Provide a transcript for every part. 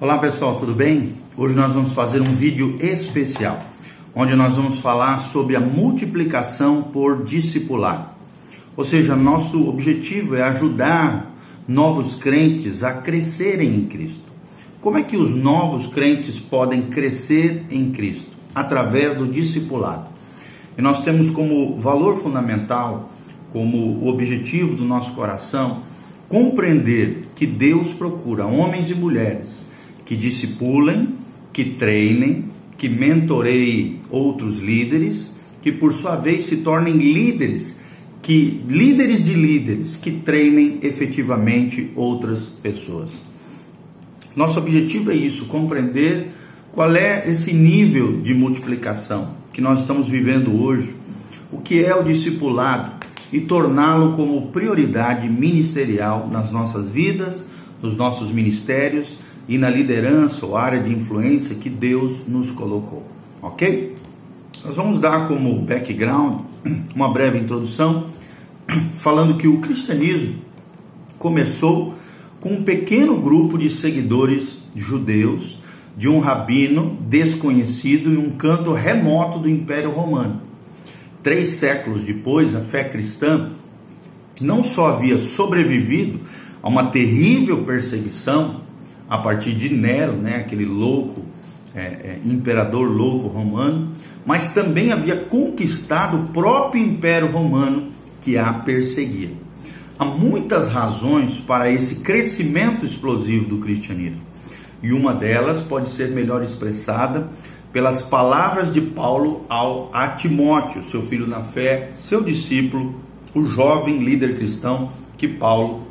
Olá pessoal, tudo bem? Hoje nós vamos fazer um vídeo especial, onde nós vamos falar sobre a multiplicação por discipular. Ou seja, nosso objetivo é ajudar novos crentes a crescerem em Cristo. Como é que os novos crentes podem crescer em Cristo? Através do discipulado. E nós temos como valor fundamental, como objetivo do nosso coração, compreender que Deus procura homens e mulheres que discipulem, que treinem, que mentoreiem outros líderes, que por sua vez se tornem líderes, que líderes de líderes que treinem efetivamente outras pessoas. Nosso objetivo é isso, compreender qual é esse nível de multiplicação que nós estamos vivendo hoje, o que é o discipulado e torná-lo como prioridade ministerial nas nossas vidas, nos nossos ministérios e na liderança ou área de influência que Deus nos colocou, ok? Nós vamos dar como background uma breve introdução, falando que o cristianismo começou com um pequeno grupo de seguidores judeus de um rabino desconhecido em um canto remoto do Império Romano. Três séculos depois, a fé cristã não só havia sobrevivido a uma terrível perseguição a partir de Nero, né, aquele louco, é, é, imperador louco romano, mas também havia conquistado o próprio Império Romano que a perseguia. Há muitas razões para esse crescimento explosivo do cristianismo, e uma delas pode ser melhor expressada pelas palavras de Paulo ao a Timóteo, seu filho na fé, seu discípulo, o jovem líder cristão que Paulo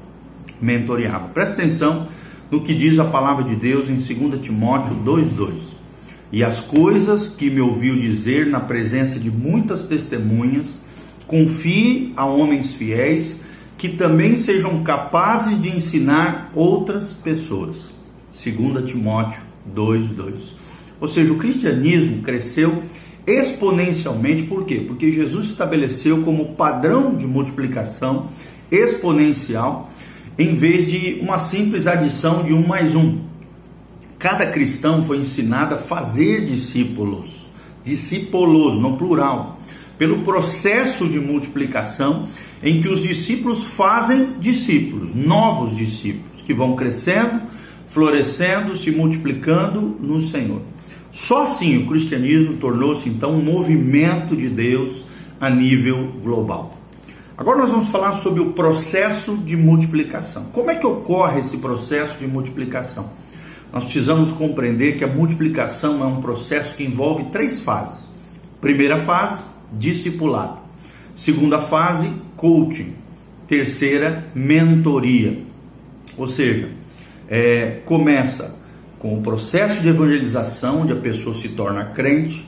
mentoreava. Presta atenção no que diz a palavra de Deus em 2 Timóteo 2,2. E as coisas que me ouviu dizer na presença de muitas testemunhas, confie a homens fiéis que também sejam capazes de ensinar outras pessoas. 2 Timóteo 2,2. Ou seja, o cristianismo cresceu exponencialmente, por quê? Porque Jesus estabeleceu como padrão de multiplicação exponencial em vez de uma simples adição de um mais um. Cada cristão foi ensinado a fazer discípulos, discípulos no plural, pelo processo de multiplicação em que os discípulos fazem discípulos, novos discípulos, que vão crescendo, florescendo, se multiplicando no Senhor. Só assim o cristianismo tornou-se então um movimento de Deus a nível global. Agora nós vamos falar sobre o processo de multiplicação. Como é que ocorre esse processo de multiplicação? Nós precisamos compreender que a multiplicação é um processo que envolve três fases. Primeira fase, discipulado. Segunda fase, coaching. Terceira, mentoria. Ou seja, é, começa com o processo de evangelização, onde a pessoa se torna crente.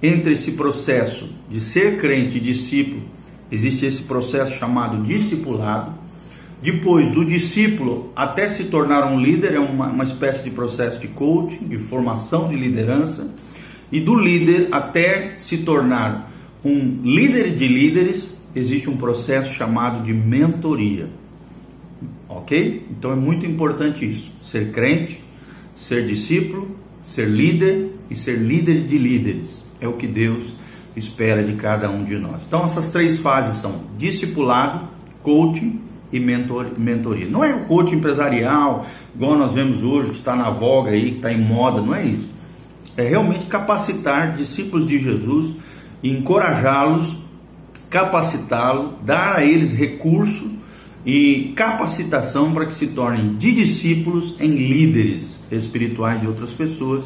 Entre esse processo de ser crente e discípulo, Existe esse processo chamado discipulado. Depois do discípulo até se tornar um líder, é uma, uma espécie de processo de coaching, de formação de liderança. E do líder até se tornar um líder de líderes, existe um processo chamado de mentoria. Ok? Então é muito importante isso: ser crente, ser discípulo, ser líder e ser líder de líderes. É o que Deus espera de cada um de nós. Então, essas três fases são discipulado, coaching e mentor, mentoria. Não é o coaching empresarial, igual nós vemos hoje, que está na voga aí, que está em moda, não é isso. É realmente capacitar discípulos de Jesus, encorajá-los, capacitá-los, dar a eles recurso e capacitação para que se tornem de discípulos em líderes espirituais de outras pessoas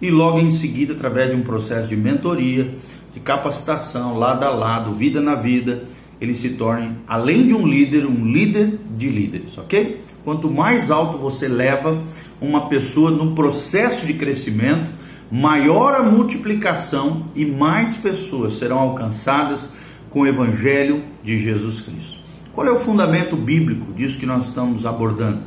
e logo em seguida, através de um processo de mentoria, de capacitação, lado a lado, vida na vida, ele se torne, além de um líder, um líder de líderes, ok? Quanto mais alto você leva uma pessoa no processo de crescimento, maior a multiplicação e mais pessoas serão alcançadas com o Evangelho de Jesus Cristo. Qual é o fundamento bíblico disso que nós estamos abordando?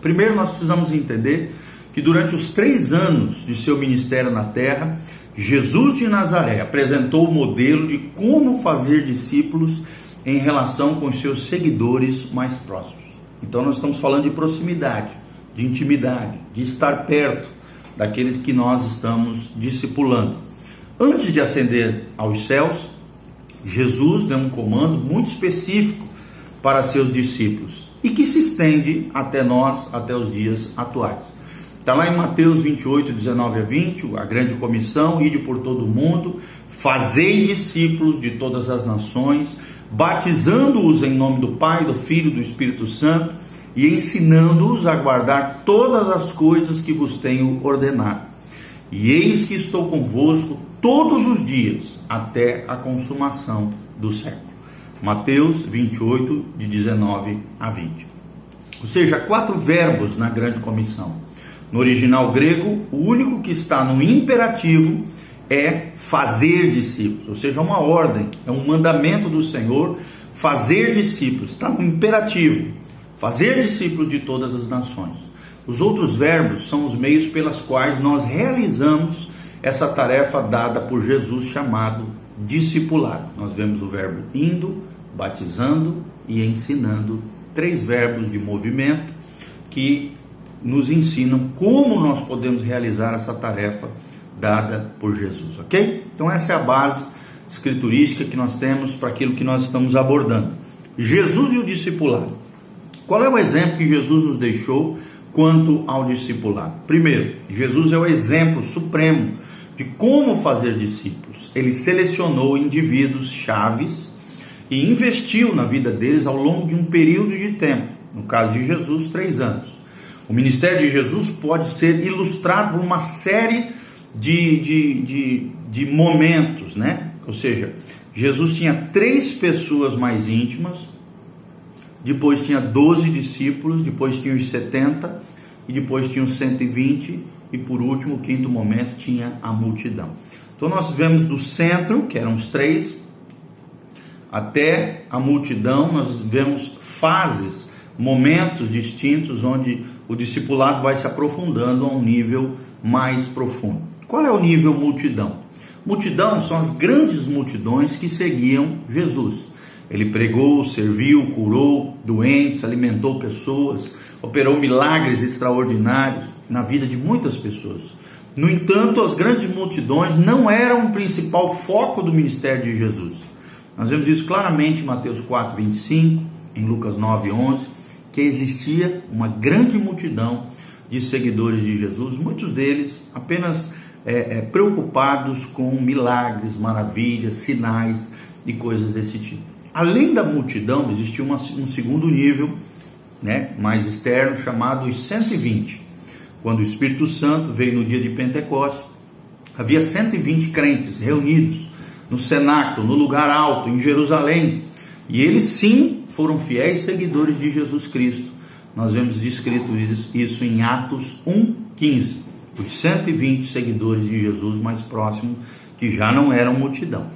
Primeiro, nós precisamos entender que durante os três anos de seu ministério na terra, Jesus de Nazaré apresentou o modelo de como fazer discípulos em relação com os seus seguidores mais próximos. Então nós estamos falando de proximidade, de intimidade, de estar perto daqueles que nós estamos discipulando. Antes de ascender aos céus, Jesus deu um comando muito específico para seus discípulos e que se estende até nós, até os dias atuais. Está lá em Mateus 28, 19 a 20, a grande comissão, ide por todo o mundo, fazei discípulos de todas as nações, batizando-os em nome do Pai, do Filho e do Espírito Santo, e ensinando-os a guardar todas as coisas que vos tenho ordenado. E eis que estou convosco todos os dias, até a consumação do século. Mateus 28, de 19 a 20. Ou seja, quatro verbos na grande comissão. No original grego, o único que está no imperativo é fazer discípulos, ou seja, uma ordem, é um mandamento do Senhor fazer discípulos, está no imperativo, fazer discípulos de todas as nações. Os outros verbos são os meios pelas quais nós realizamos essa tarefa dada por Jesus chamado discipular. Nós vemos o verbo indo, batizando e ensinando, três verbos de movimento que nos ensinam como nós podemos realizar essa tarefa dada por Jesus, ok? Então essa é a base escriturística que nós temos para aquilo que nós estamos abordando. Jesus e o discipulado. Qual é o exemplo que Jesus nos deixou quanto ao discipulado? Primeiro, Jesus é o exemplo supremo de como fazer discípulos. Ele selecionou indivíduos chaves e investiu na vida deles ao longo de um período de tempo. No caso de Jesus, três anos. O ministério de Jesus pode ser ilustrado por uma série de, de, de, de momentos, né? Ou seja, Jesus tinha três pessoas mais íntimas, depois tinha 12 discípulos, depois tinha os 70 e depois tinha os 120 e por último, o quinto momento, tinha a multidão. Então nós vemos do centro, que eram os três, até a multidão, nós vemos fases, momentos distintos onde o discipulado vai se aprofundando a um nível mais profundo. Qual é o nível multidão? Multidão são as grandes multidões que seguiam Jesus. Ele pregou, serviu, curou doentes, alimentou pessoas, operou milagres extraordinários na vida de muitas pessoas. No entanto, as grandes multidões não eram o principal foco do ministério de Jesus. Nós vemos isso claramente em Mateus 4, 25, em Lucas 9, 11, que existia uma grande multidão de seguidores de Jesus, muitos deles apenas é, é, preocupados com milagres, maravilhas, sinais e coisas desse tipo. Além da multidão, existia uma, um segundo nível, né, mais externo, chamado os 120. Quando o Espírito Santo veio no dia de Pentecostes, havia 120 crentes reunidos no cenáculo, no lugar alto, em Jerusalém, e eles sim foram fiéis seguidores de Jesus Cristo. Nós vemos descrito isso em Atos 1,15. Os 120 seguidores de Jesus mais próximos, que já não eram multidão.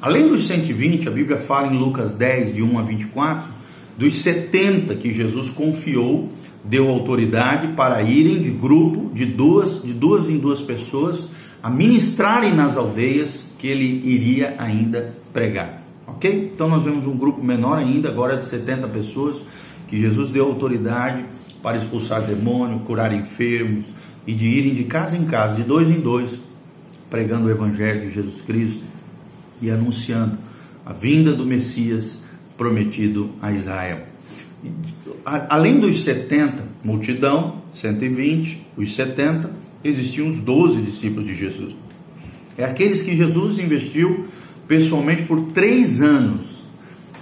Além dos 120, a Bíblia fala em Lucas 10, de 1 a 24, dos 70 que Jesus confiou, deu autoridade para irem de grupo, de duas, de duas em duas pessoas, a ministrarem nas aldeias que ele iria ainda pregar. Ok? Então nós vemos um grupo menor ainda, agora de 70 pessoas, que Jesus deu autoridade para expulsar demônio, curar enfermos e de irem de casa em casa, de dois em dois, pregando o Evangelho de Jesus Cristo e anunciando a vinda do Messias prometido a Israel. Além dos 70, multidão, 120, os 70, existiam os 12 discípulos de Jesus. É aqueles que Jesus investiu pessoalmente por três anos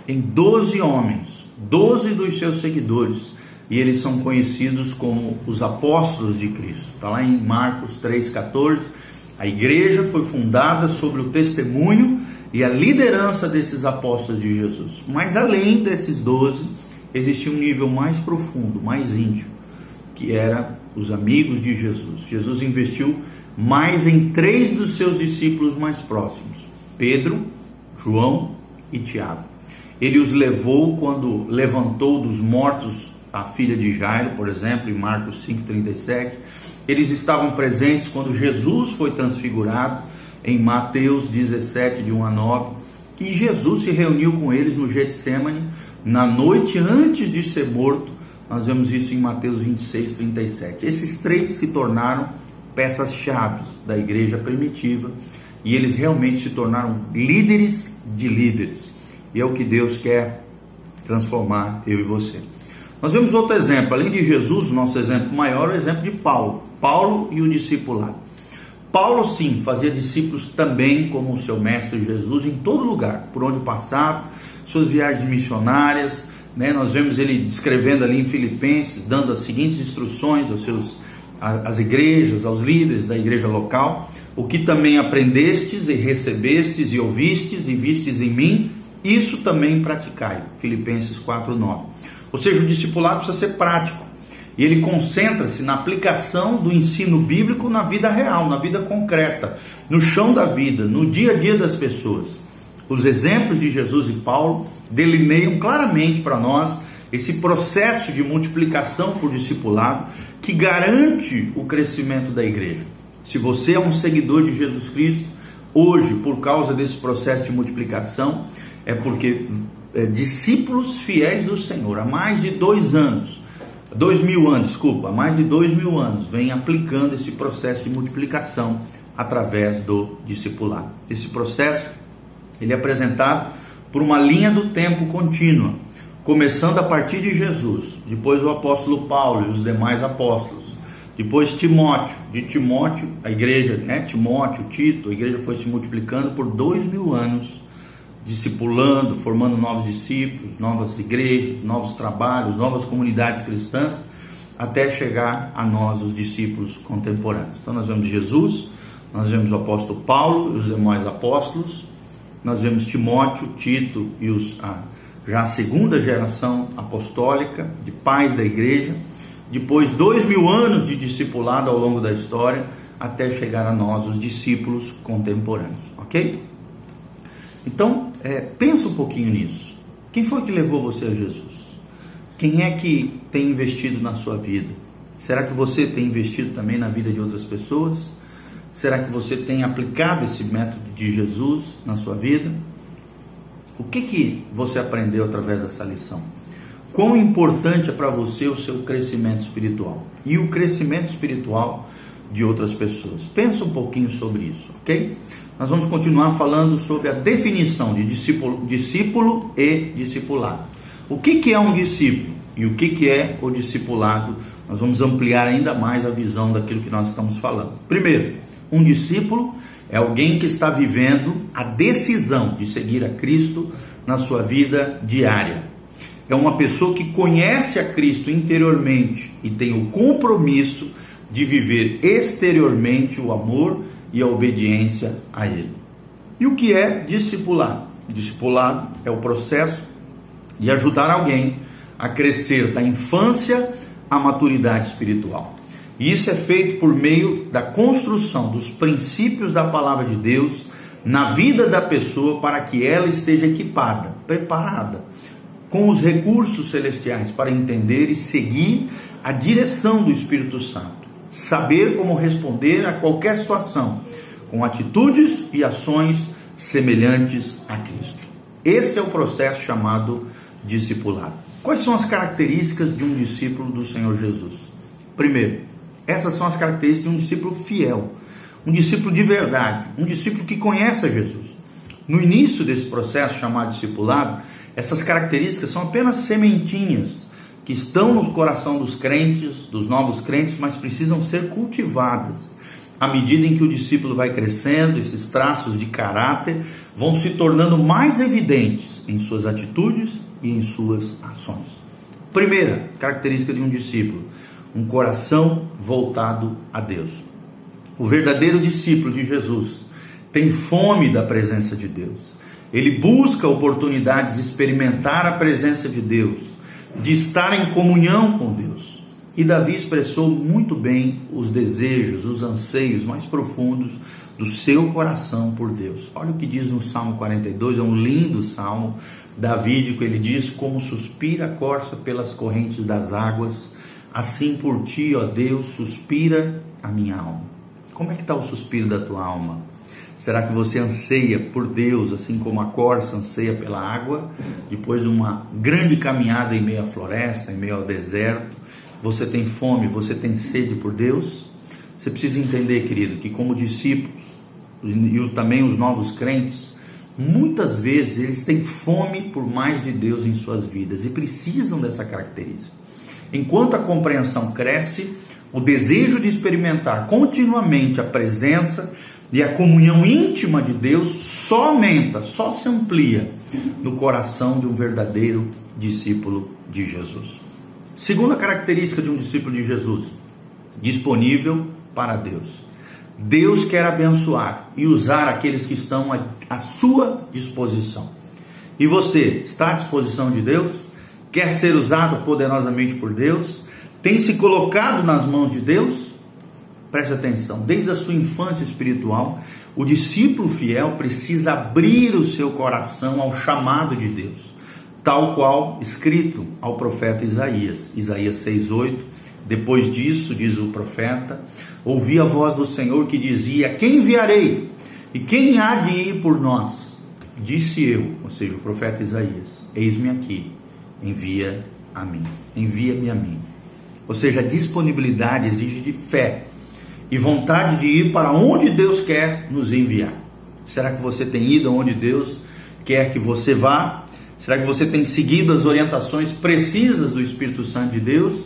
em 12 homens, 12 dos seus seguidores, e eles são conhecidos como os apóstolos de Cristo. Está lá em Marcos 3,14. A igreja foi fundada sobre o testemunho e a liderança desses apóstolos de Jesus. Mas além desses 12, existia um nível mais profundo, mais íntimo, que era os amigos de Jesus. Jesus investiu mais em três dos seus discípulos mais próximos: Pedro, João e Tiago. Ele os levou quando levantou dos mortos a filha de Jairo, por exemplo, em Marcos 5,37. Eles estavam presentes quando Jesus foi transfigurado, em Mateus 17, de 1 a 9. E Jesus se reuniu com eles no Getsemane, na noite antes de ser morto, Nós vemos isso em Mateus 26, 37. Esses três se tornaram peças-chave da igreja primitiva e eles realmente se tornaram líderes de líderes. E é o que Deus quer transformar eu e você. Nós vemos outro exemplo, além de Jesus, nosso exemplo maior é o exemplo de Paulo. Paulo e o discipulado. Paulo, sim, fazia discípulos também como o seu mestre Jesus em todo lugar, por onde passava, suas viagens missionárias. Né? Nós vemos ele descrevendo ali em Filipenses, dando as seguintes instruções aos seus, às igrejas, aos líderes da igreja local: O que também aprendestes e recebestes e ouvistes e vistes em mim, isso também praticai. Filipenses 4:9. Ou seja, o discipulado precisa ser prático. E ele concentra-se na aplicação do ensino bíblico na vida real, na vida concreta, no chão da vida, no dia a dia das pessoas. Os exemplos de Jesus e Paulo delineiam claramente para nós esse processo de multiplicação por discipulado que garante o crescimento da igreja. Se você é um seguidor de Jesus Cristo, hoje, por causa desse processo de multiplicação, é porque é, discípulos fiéis do Senhor há mais de dois anos, dois mil anos, desculpa, há mais de dois mil anos, vem aplicando esse processo de multiplicação através do discipulado. Esse processo ele é apresentado por uma linha do tempo contínua, começando a partir de Jesus, depois o apóstolo Paulo e os demais apóstolos, depois Timóteo, de Timóteo, a igreja, né, Timóteo, Tito, a igreja foi se multiplicando por dois mil anos discipulando, formando novos discípulos, novas igrejas, novos trabalhos, novas comunidades cristãs, até chegar a nós, os discípulos contemporâneos. Então, nós vemos Jesus, nós vemos o apóstolo Paulo e os demais apóstolos, nós vemos Timóteo, Tito e os, a, já a segunda geração apostólica de pais da igreja, depois dois mil anos de discipulado ao longo da história, até chegar a nós, os discípulos contemporâneos, ok? Então, é, pensa um pouquinho nisso. Quem foi que levou você a Jesus? Quem é que tem investido na sua vida? Será que você tem investido também na vida de outras pessoas? Será que você tem aplicado esse método de Jesus na sua vida? O que, que você aprendeu através dessa lição? Quão importante é para você o seu crescimento espiritual e o crescimento espiritual de outras pessoas? Pensa um pouquinho sobre isso, ok? nós vamos continuar falando sobre a definição de discípulo, discípulo e discipulado. O que, que é um discípulo e o que, que é o discipulado? Nós vamos ampliar ainda mais a visão daquilo que nós estamos falando. Primeiro, um discípulo é alguém que está vivendo a decisão de seguir a Cristo na sua vida diária. É uma pessoa que conhece a Cristo interiormente e tem o compromisso de viver exteriormente o amor e a obediência a Ele. E o que é discipulado? Discipulado é o processo de ajudar alguém a crescer da infância à maturidade espiritual. E isso é feito por meio da construção dos princípios da palavra de Deus na vida da pessoa para que ela esteja equipada, preparada, com os recursos celestiais para entender e seguir a direção do Espírito Santo saber como responder a qualquer situação, com atitudes e ações semelhantes a Cristo. Esse é o processo chamado discipulado. Quais são as características de um discípulo do Senhor Jesus? Primeiro, essas são as características de um discípulo fiel, um discípulo de verdade, um discípulo que conhece a Jesus. No início desse processo chamado discipulado, essas características são apenas sementinhas que estão no coração dos crentes, dos novos crentes, mas precisam ser cultivadas. À medida em que o discípulo vai crescendo, esses traços de caráter vão se tornando mais evidentes em suas atitudes e em suas ações. Primeira característica de um discípulo: um coração voltado a Deus. O verdadeiro discípulo de Jesus tem fome da presença de Deus. Ele busca oportunidades de experimentar a presença de Deus de estar em comunhão com Deus. E Davi expressou muito bem os desejos, os anseios mais profundos do seu coração por Deus. Olha o que diz no Salmo 42, é um lindo salmo davídico. Ele diz: Como suspira a corça pelas correntes das águas, assim por ti, ó Deus, suspira a minha alma. Como é que está o suspiro da tua alma? Será que você anseia por Deus, assim como a corça anseia pela água, depois de uma grande caminhada em meio à floresta, em meio ao deserto? Você tem fome, você tem sede por Deus? Você precisa entender, querido, que como discípulos e também os novos crentes, muitas vezes eles têm fome por mais de Deus em suas vidas e precisam dessa característica. Enquanto a compreensão cresce, o desejo de experimentar continuamente a presença e a comunhão íntima de Deus só aumenta, só se amplia no coração de um verdadeiro discípulo de Jesus. Segunda característica de um discípulo de Jesus: disponível para Deus. Deus quer abençoar e usar aqueles que estão à sua disposição. E você está à disposição de Deus? Quer ser usado poderosamente por Deus? Tem se colocado nas mãos de Deus? Preste atenção, desde a sua infância espiritual, o discípulo fiel precisa abrir o seu coração ao chamado de Deus, tal qual escrito ao profeta Isaías, Isaías 6:8. Depois disso, diz o profeta, ouvi a voz do Senhor que dizia: Quem enviarei? E quem há de ir por nós? Disse eu, ou seja, o profeta Isaías: Eis-me aqui, envia a mim, envia-me a mim. Ou seja, a disponibilidade exige de fé e vontade de ir para onde Deus quer nos enviar. Será que você tem ido aonde Deus quer que você vá? Será que você tem seguido as orientações precisas do Espírito Santo de Deus?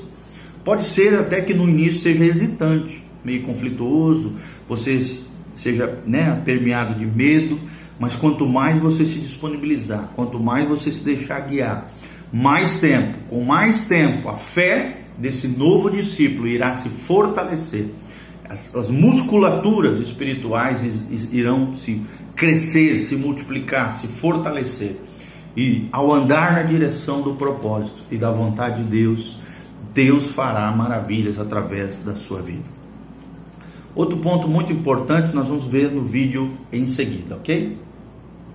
Pode ser até que no início seja hesitante, meio conflituoso, você seja né, permeado de medo, mas quanto mais você se disponibilizar, quanto mais você se deixar guiar, mais tempo, com mais tempo, a fé desse novo discípulo irá se fortalecer as, as musculaturas espirituais irão se crescer, se multiplicar, se fortalecer. E ao andar na direção do propósito e da vontade de Deus, Deus fará maravilhas através da sua vida. Outro ponto muito importante nós vamos ver no vídeo em seguida, ok?